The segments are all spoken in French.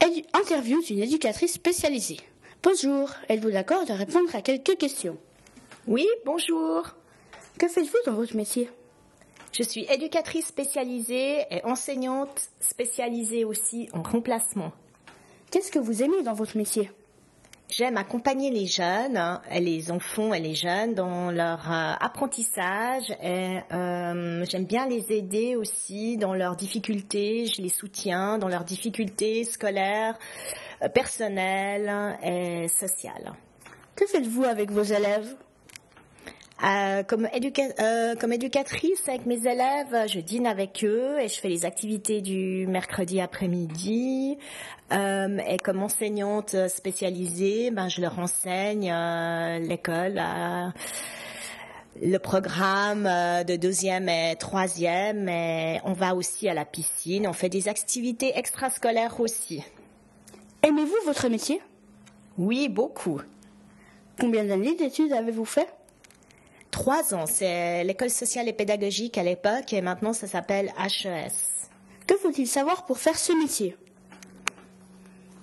Interview d'une éducatrice spécialisée. Bonjour, êtes-vous d'accord de répondre à quelques questions? Oui, bonjour. Que faites-vous dans votre métier? Je suis éducatrice spécialisée et enseignante spécialisée aussi en remplacement. Qu'est-ce que vous aimez dans votre métier? J'aime accompagner les jeunes, hein, les enfants et les jeunes dans leur euh, apprentissage et euh, j'aime bien les aider aussi dans leurs difficultés, je les soutiens dans leurs difficultés scolaires, euh, personnelles et sociales. Que faites-vous avec vos élèves? Euh, comme, éduca- euh, comme éducatrice avec mes élèves, je dîne avec eux et je fais les activités du mercredi après-midi. Euh, et comme enseignante spécialisée, ben, je leur enseigne euh, l'école, le programme de deuxième et troisième. Et on va aussi à la piscine. On fait des activités extrascolaires aussi. Aimez-vous votre métier? Oui, beaucoup. Combien d'années d'études avez-vous fait? Trois ans, c'est l'école sociale et pédagogique à l'époque et maintenant ça s'appelle HES. Que faut-il savoir pour faire ce métier?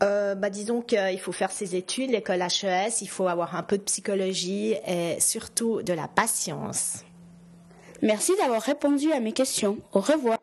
Euh, bah, disons qu'il faut faire ses études, l'école HES, il faut avoir un peu de psychologie et surtout de la patience. Merci d'avoir répondu à mes questions. Au revoir.